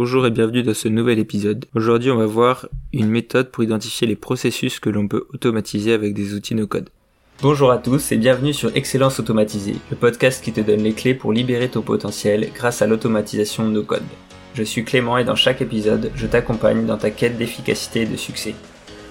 Bonjour et bienvenue dans ce nouvel épisode. Aujourd'hui, on va voir une méthode pour identifier les processus que l'on peut automatiser avec des outils no-code. Bonjour à tous et bienvenue sur Excellence Automatisée, le podcast qui te donne les clés pour libérer ton potentiel grâce à l'automatisation no-code. Je suis Clément et dans chaque épisode, je t'accompagne dans ta quête d'efficacité et de succès.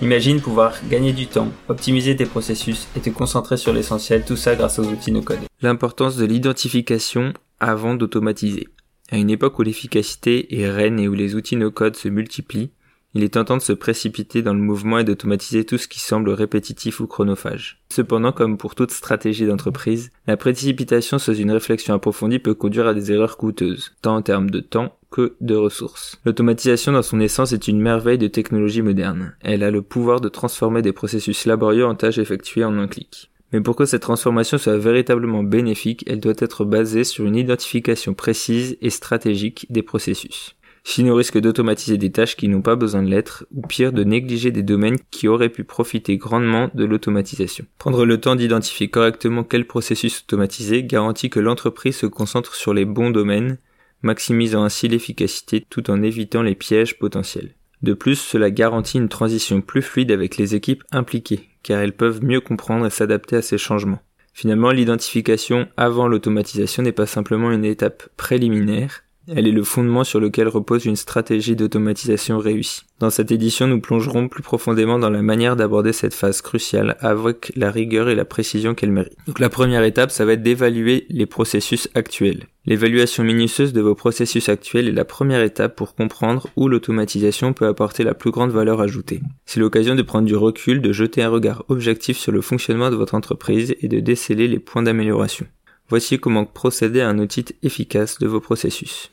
Imagine pouvoir gagner du temps, optimiser tes processus et te concentrer sur l'essentiel, tout ça grâce aux outils no-code. L'importance de l'identification avant d'automatiser. À une époque où l'efficacité est reine et où les outils no-code se multiplient, il est tentant de se précipiter dans le mouvement et d'automatiser tout ce qui semble répétitif ou chronophage. Cependant, comme pour toute stratégie d'entreprise, la précipitation sans une réflexion approfondie peut conduire à des erreurs coûteuses, tant en termes de temps que de ressources. L'automatisation dans son essence est une merveille de technologie moderne. Elle a le pouvoir de transformer des processus laborieux en tâches effectuées en un clic. Mais pour que cette transformation soit véritablement bénéfique, elle doit être basée sur une identification précise et stratégique des processus. Sinon, on risque d'automatiser des tâches qui n'ont pas besoin de l'être, ou pire, de négliger des domaines qui auraient pu profiter grandement de l'automatisation. Prendre le temps d'identifier correctement quel processus automatiser garantit que l'entreprise se concentre sur les bons domaines, maximisant ainsi l'efficacité tout en évitant les pièges potentiels. De plus, cela garantit une transition plus fluide avec les équipes impliquées, car elles peuvent mieux comprendre et s'adapter à ces changements. Finalement, l'identification avant l'automatisation n'est pas simplement une étape préliminaire, elle est le fondement sur lequel repose une stratégie d'automatisation réussie. Dans cette édition, nous plongerons plus profondément dans la manière d'aborder cette phase cruciale avec la rigueur et la précision qu'elle mérite. Donc la première étape, ça va être d'évaluer les processus actuels. L'évaluation minutieuse de vos processus actuels est la première étape pour comprendre où l'automatisation peut apporter la plus grande valeur ajoutée. C'est l'occasion de prendre du recul, de jeter un regard objectif sur le fonctionnement de votre entreprise et de déceler les points d'amélioration. Voici comment procéder à un audit efficace de vos processus.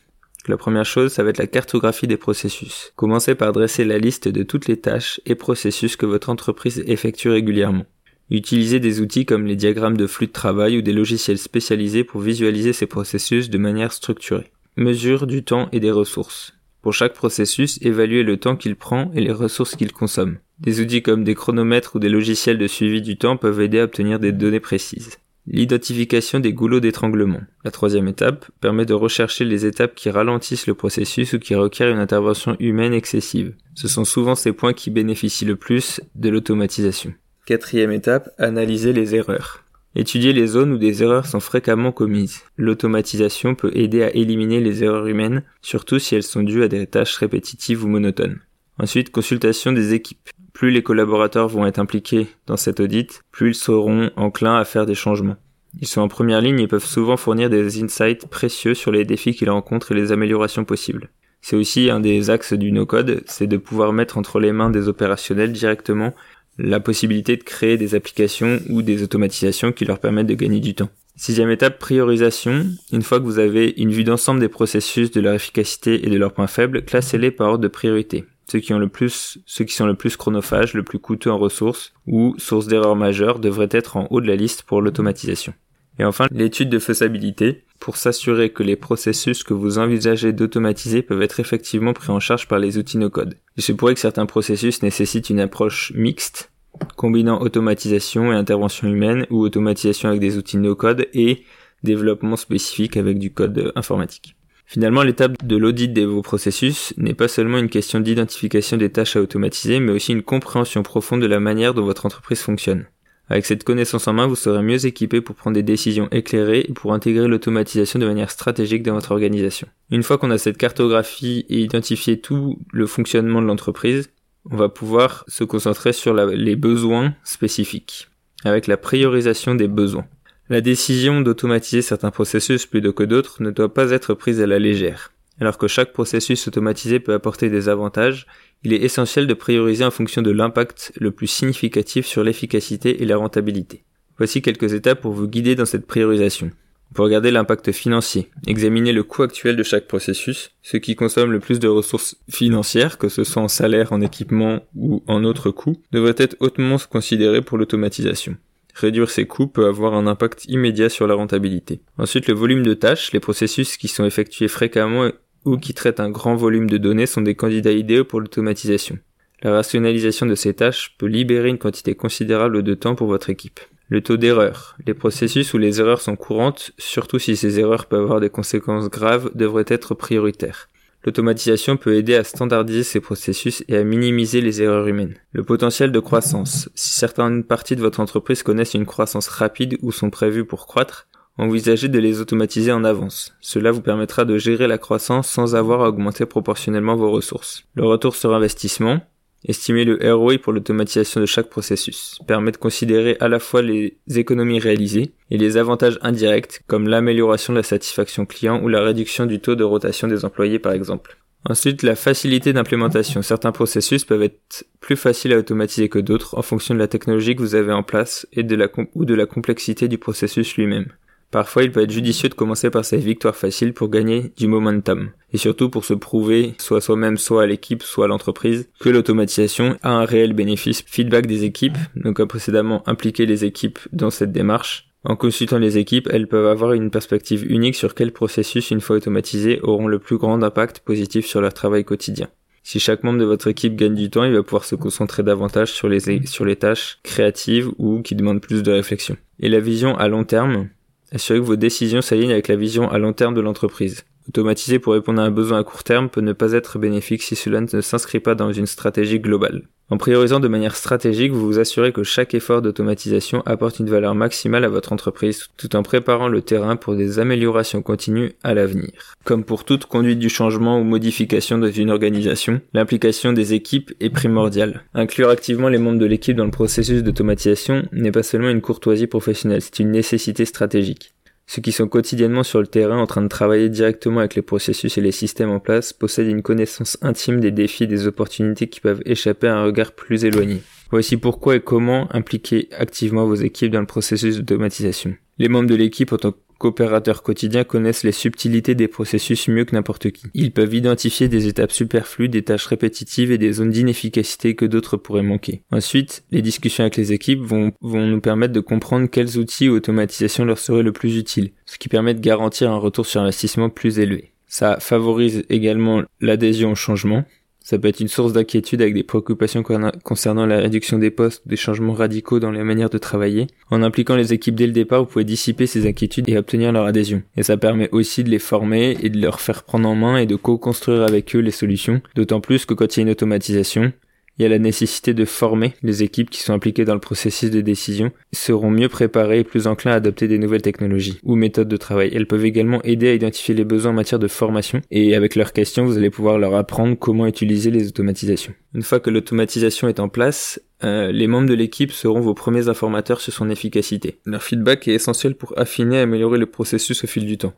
La première chose, ça va être la cartographie des processus. Commencez par dresser la liste de toutes les tâches et processus que votre entreprise effectue régulièrement. Utilisez des outils comme les diagrammes de flux de travail ou des logiciels spécialisés pour visualiser ces processus de manière structurée. Mesure du temps et des ressources. Pour chaque processus, évaluez le temps qu'il prend et les ressources qu'il consomme. Des outils comme des chronomètres ou des logiciels de suivi du temps peuvent aider à obtenir des données précises. L'identification des goulots d'étranglement. La troisième étape permet de rechercher les étapes qui ralentissent le processus ou qui requièrent une intervention humaine excessive. Ce sont souvent ces points qui bénéficient le plus de l'automatisation. Quatrième étape, analyser les erreurs. Étudier les zones où des erreurs sont fréquemment commises. L'automatisation peut aider à éliminer les erreurs humaines, surtout si elles sont dues à des tâches répétitives ou monotones. Ensuite, consultation des équipes. Plus les collaborateurs vont être impliqués dans cet audit, plus ils seront enclins à faire des changements. Ils sont en première ligne et peuvent souvent fournir des insights précieux sur les défis qu'ils rencontrent et les améliorations possibles. C'est aussi un des axes du no-code, c'est de pouvoir mettre entre les mains des opérationnels directement la possibilité de créer des applications ou des automatisations qui leur permettent de gagner du temps. Sixième étape, priorisation. Une fois que vous avez une vue d'ensemble des processus, de leur efficacité et de leurs points faibles, classez-les par ordre de priorité ceux qui ont le plus, ceux sont le plus chronophages, le plus coûteux en ressources ou source d'erreurs majeures devraient être en haut de la liste pour l'automatisation. Et enfin, l'étude de faisabilité pour s'assurer que les processus que vous envisagez d'automatiser peuvent être effectivement pris en charge par les outils no-code. Il se pourrait que certains processus nécessitent une approche mixte, combinant automatisation et intervention humaine ou automatisation avec des outils no-code et développement spécifique avec du code informatique. Finalement, l'étape de l'audit de vos processus n'est pas seulement une question d'identification des tâches à automatiser, mais aussi une compréhension profonde de la manière dont votre entreprise fonctionne. Avec cette connaissance en main, vous serez mieux équipé pour prendre des décisions éclairées et pour intégrer l'automatisation de manière stratégique dans votre organisation. Une fois qu'on a cette cartographie et identifié tout le fonctionnement de l'entreprise, on va pouvoir se concentrer sur les besoins spécifiques, avec la priorisation des besoins. La décision d'automatiser certains processus plutôt que d'autres ne doit pas être prise à la légère. Alors que chaque processus automatisé peut apporter des avantages, il est essentiel de prioriser en fonction de l'impact le plus significatif sur l'efficacité et la rentabilité. Voici quelques étapes pour vous guider dans cette priorisation. Pour regarder l'impact financier, examiner le coût actuel de chaque processus, ce qui consomme le plus de ressources financières, que ce soit en salaire, en équipement ou en autres coûts, devrait être hautement considéré pour l'automatisation. Réduire ces coûts peut avoir un impact immédiat sur la rentabilité. Ensuite, le volume de tâches, les processus qui sont effectués fréquemment ou qui traitent un grand volume de données sont des candidats idéaux pour l'automatisation. La rationalisation de ces tâches peut libérer une quantité considérable de temps pour votre équipe. Le taux d'erreur. Les processus où les erreurs sont courantes, surtout si ces erreurs peuvent avoir des conséquences graves, devraient être prioritaires. L'automatisation peut aider à standardiser ces processus et à minimiser les erreurs humaines. Le potentiel de croissance. Si certaines parties de votre entreprise connaissent une croissance rapide ou sont prévues pour croître, envisagez de les automatiser en avance. Cela vous permettra de gérer la croissance sans avoir à augmenter proportionnellement vos ressources. Le retour sur investissement. Estimer le ROI pour l'automatisation de chaque processus permet de considérer à la fois les économies réalisées et les avantages indirects comme l'amélioration de la satisfaction client ou la réduction du taux de rotation des employés par exemple. Ensuite, la facilité d'implémentation. Certains processus peuvent être plus faciles à automatiser que d'autres en fonction de la technologie que vous avez en place et de la ou de la complexité du processus lui-même. Parfois, il peut être judicieux de commencer par ces victoires faciles pour gagner du momentum, et surtout pour se prouver, soit soi-même, soit à l'équipe, soit à l'entreprise, que l'automatisation a un réel bénéfice. Feedback des équipes, donc comme précédemment impliquer les équipes dans cette démarche. En consultant les équipes, elles peuvent avoir une perspective unique sur quels processus, une fois automatisés, auront le plus grand impact positif sur leur travail quotidien. Si chaque membre de votre équipe gagne du temps, il va pouvoir se concentrer davantage sur les, sur les tâches créatives ou qui demandent plus de réflexion. Et la vision à long terme, Assurez que vos décisions s'alignent avec la vision à long terme de l'entreprise. Automatiser pour répondre à un besoin à court terme peut ne pas être bénéfique si cela ne s'inscrit pas dans une stratégie globale. En priorisant de manière stratégique, vous vous assurez que chaque effort d'automatisation apporte une valeur maximale à votre entreprise tout en préparant le terrain pour des améliorations continues à l'avenir. Comme pour toute conduite du changement ou modification dans une organisation, l'implication des équipes est primordiale. Inclure activement les membres de l'équipe dans le processus d'automatisation n'est pas seulement une courtoisie professionnelle, c'est une nécessité stratégique. Ceux qui sont quotidiennement sur le terrain en train de travailler directement avec les processus et les systèmes en place possèdent une connaissance intime des défis et des opportunités qui peuvent échapper à un regard plus éloigné. Voici pourquoi et comment impliquer activement vos équipes dans le processus d'automatisation. Les membres de l'équipe en tant qu'opérateurs quotidiens connaissent les subtilités des processus mieux que n'importe qui. Ils peuvent identifier des étapes superflues, des tâches répétitives et des zones d'inefficacité que d'autres pourraient manquer. Ensuite, les discussions avec les équipes vont, vont nous permettre de comprendre quels outils ou automatisations leur seraient le plus utiles, ce qui permet de garantir un retour sur investissement plus élevé. Ça favorise également l'adhésion au changement, ça peut être une source d'inquiétude avec des préoccupations concernant la réduction des postes, des changements radicaux dans les manières de travailler. En impliquant les équipes dès le départ, vous pouvez dissiper ces inquiétudes et obtenir leur adhésion. Et ça permet aussi de les former et de leur faire prendre en main et de co-construire avec eux les solutions. D'autant plus que quand il y a une automatisation, il y a la nécessité de former les équipes qui sont impliquées dans le processus de décision seront mieux préparées et plus enclins à adopter des nouvelles technologies ou méthodes de travail. Elles peuvent également aider à identifier les besoins en matière de formation et avec leurs questions, vous allez pouvoir leur apprendre comment utiliser les automatisations. Une fois que l'automatisation est en place, euh, les membres de l'équipe seront vos premiers informateurs sur son efficacité. Leur feedback est essentiel pour affiner et améliorer le processus au fil du temps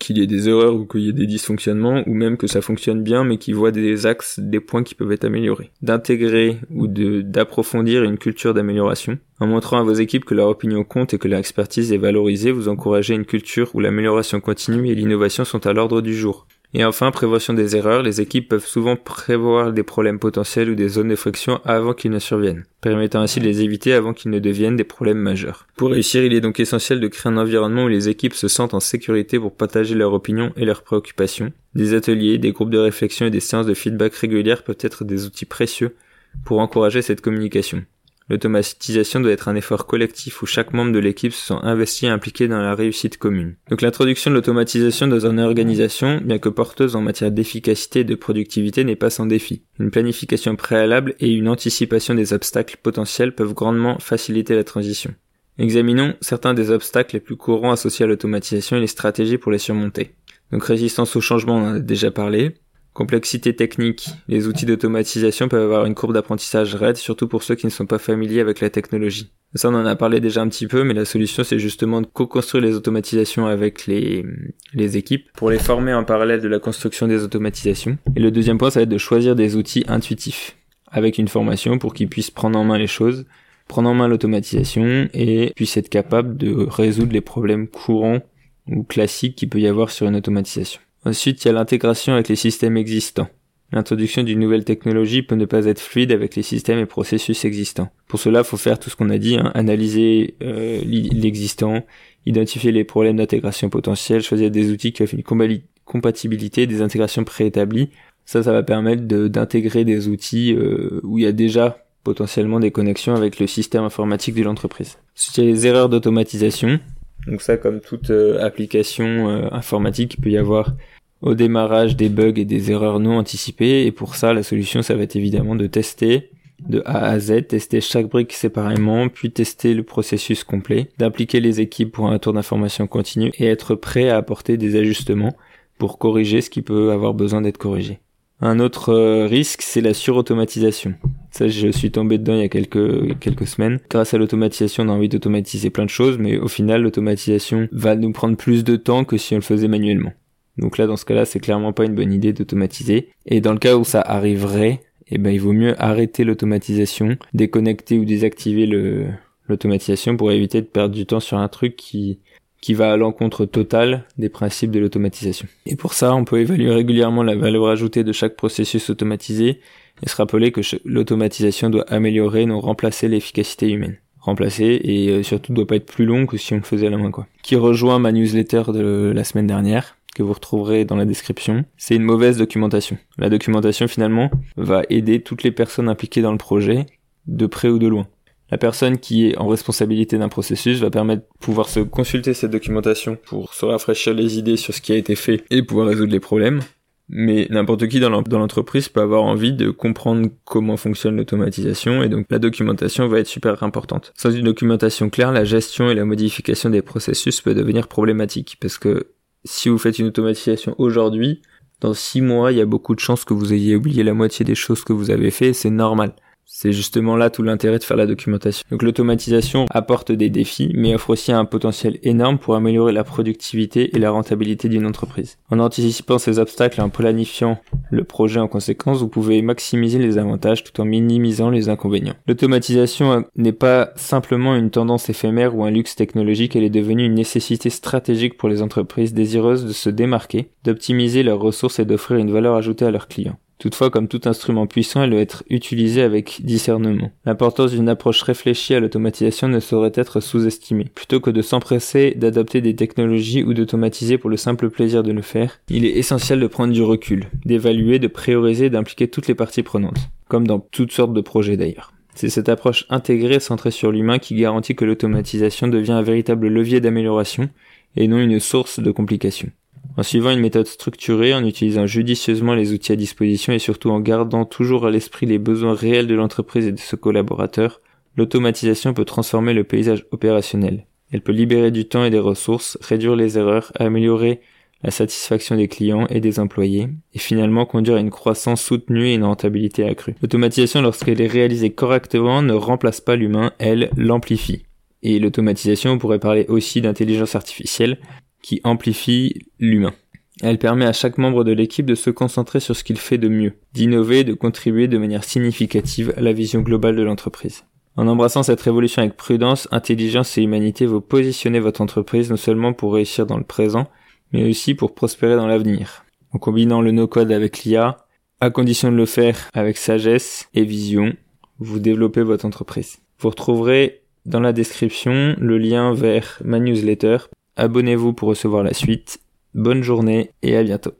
qu'il y ait des erreurs ou qu'il y ait des dysfonctionnements ou même que ça fonctionne bien mais qu'ils voient des axes, des points qui peuvent être améliorés. D'intégrer ou d'approfondir une culture d'amélioration. En montrant à vos équipes que leur opinion compte et que leur expertise est valorisée, vous encouragez une culture où l'amélioration continue et l'innovation sont à l'ordre du jour. Et enfin, prévention des erreurs, les équipes peuvent souvent prévoir des problèmes potentiels ou des zones de friction avant qu'ils ne surviennent, permettant ainsi de les éviter avant qu'ils ne deviennent des problèmes majeurs. Pour réussir, il est donc essentiel de créer un environnement où les équipes se sentent en sécurité pour partager leurs opinions et leurs préoccupations. Des ateliers, des groupes de réflexion et des séances de feedback régulières peuvent être des outils précieux pour encourager cette communication. L'automatisation doit être un effort collectif où chaque membre de l'équipe se sent investi et impliqué dans la réussite commune. Donc l'introduction de l'automatisation dans une organisation, bien que porteuse en matière d'efficacité et de productivité, n'est pas sans défi. Une planification préalable et une anticipation des obstacles potentiels peuvent grandement faciliter la transition. Examinons certains des obstacles les plus courants associés à l'automatisation et les stratégies pour les surmonter. Donc résistance au changement, on en a déjà parlé. Complexité technique. Les outils d'automatisation peuvent avoir une courbe d'apprentissage raide, surtout pour ceux qui ne sont pas familiers avec la technologie. Ça, on en a parlé déjà un petit peu, mais la solution, c'est justement de co-construire les automatisations avec les, équipes pour les former en parallèle de la construction des automatisations. Et le deuxième point, ça va être de choisir des outils intuitifs avec une formation pour qu'ils puissent prendre en main les choses, prendre en main l'automatisation et puissent être capables de résoudre les problèmes courants ou classiques qu'il peut y avoir sur une automatisation. Ensuite, il y a l'intégration avec les systèmes existants. L'introduction d'une nouvelle technologie peut ne pas être fluide avec les systèmes et processus existants. Pour cela, il faut faire tout ce qu'on a dit, hein, analyser euh, l'existant, identifier les problèmes d'intégration potentiels, choisir des outils qui offrent une compatibilité, des intégrations préétablies. Ça, ça va permettre d'intégrer des outils euh, où il y a déjà potentiellement des connexions avec le système informatique de l'entreprise. Ensuite, il y a les erreurs d'automatisation. Donc ça, comme toute euh, application informatique, il peut y avoir au démarrage des bugs et des erreurs non anticipées. Et pour ça, la solution, ça va être évidemment de tester de A à Z, tester chaque brique séparément, puis tester le processus complet, d'impliquer les équipes pour un tour d'information continu et être prêt à apporter des ajustements pour corriger ce qui peut avoir besoin d'être corrigé. Un autre euh, risque, c'est la surautomatisation. Ça, je suis tombé dedans il y a quelques, quelques semaines. Grâce à l'automatisation, on a envie d'automatiser plein de choses, mais au final, l'automatisation va nous prendre plus de temps que si on le faisait manuellement. Donc là, dans ce cas-là, c'est clairement pas une bonne idée d'automatiser. Et dans le cas où ça arriverait, eh ben, il vaut mieux arrêter l'automatisation, déconnecter ou désactiver le, l'automatisation pour éviter de perdre du temps sur un truc qui, qui va à l'encontre total des principes de l'automatisation. Et pour ça, on peut évaluer régulièrement la valeur ajoutée de chaque processus automatisé et se rappeler que l'automatisation doit améliorer, non remplacer l'efficacité humaine. Remplacer et euh, surtout doit pas être plus long que si on le faisait à la main quoi. Qui rejoint ma newsletter de la semaine dernière que vous retrouverez dans la description, c'est une mauvaise documentation. La documentation finalement va aider toutes les personnes impliquées dans le projet, de près ou de loin. La personne qui est en responsabilité d'un processus va permettre de pouvoir se consulter cette documentation pour se rafraîchir les idées sur ce qui a été fait et pouvoir résoudre les problèmes. Mais n'importe qui dans l'entreprise peut avoir envie de comprendre comment fonctionne l'automatisation et donc la documentation va être super importante. Sans une documentation claire, la gestion et la modification des processus peut devenir problématique parce que si vous faites une automatisation aujourd'hui, dans six mois, il y a beaucoup de chances que vous ayez oublié la moitié des choses que vous avez fait, c'est normal. C'est justement là tout l'intérêt de faire la documentation. Donc l'automatisation apporte des défis, mais offre aussi un potentiel énorme pour améliorer la productivité et la rentabilité d'une entreprise. En anticipant ces obstacles et en planifiant le projet en conséquence, vous pouvez maximiser les avantages tout en minimisant les inconvénients. L'automatisation n'est pas simplement une tendance éphémère ou un luxe technologique, elle est devenue une nécessité stratégique pour les entreprises désireuses de se démarquer, d'optimiser leurs ressources et d'offrir une valeur ajoutée à leurs clients. Toutefois, comme tout instrument puissant, elle doit être utilisée avec discernement. L'importance d'une approche réfléchie à l'automatisation ne saurait être sous-estimée. Plutôt que de s'empresser d'adopter des technologies ou d'automatiser pour le simple plaisir de le faire, il est essentiel de prendre du recul, d'évaluer, de prioriser et d'impliquer toutes les parties prenantes. Comme dans toutes sortes de projets d'ailleurs. C'est cette approche intégrée centrée sur l'humain qui garantit que l'automatisation devient un véritable levier d'amélioration et non une source de complications. En suivant une méthode structurée, en utilisant judicieusement les outils à disposition et surtout en gardant toujours à l'esprit les besoins réels de l'entreprise et de ses collaborateurs, l'automatisation peut transformer le paysage opérationnel. Elle peut libérer du temps et des ressources, réduire les erreurs, améliorer la satisfaction des clients et des employés, et finalement conduire à une croissance soutenue et une rentabilité accrue. L'automatisation, lorsqu'elle est réalisée correctement, ne remplace pas l'humain, elle l'amplifie. Et l'automatisation, on pourrait parler aussi d'intelligence artificielle, qui amplifie l'humain. Elle permet à chaque membre de l'équipe de se concentrer sur ce qu'il fait de mieux, d'innover et de contribuer de manière significative à la vision globale de l'entreprise. En embrassant cette révolution avec prudence, intelligence et humanité, vous positionnez votre entreprise non seulement pour réussir dans le présent, mais aussi pour prospérer dans l'avenir. En combinant le no-code avec l'IA, à condition de le faire avec sagesse et vision, vous développez votre entreprise. Vous retrouverez dans la description le lien vers ma newsletter Abonnez-vous pour recevoir la suite. Bonne journée et à bientôt.